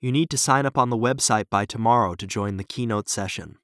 You need to sign up on the website by tomorrow to join the keynote session.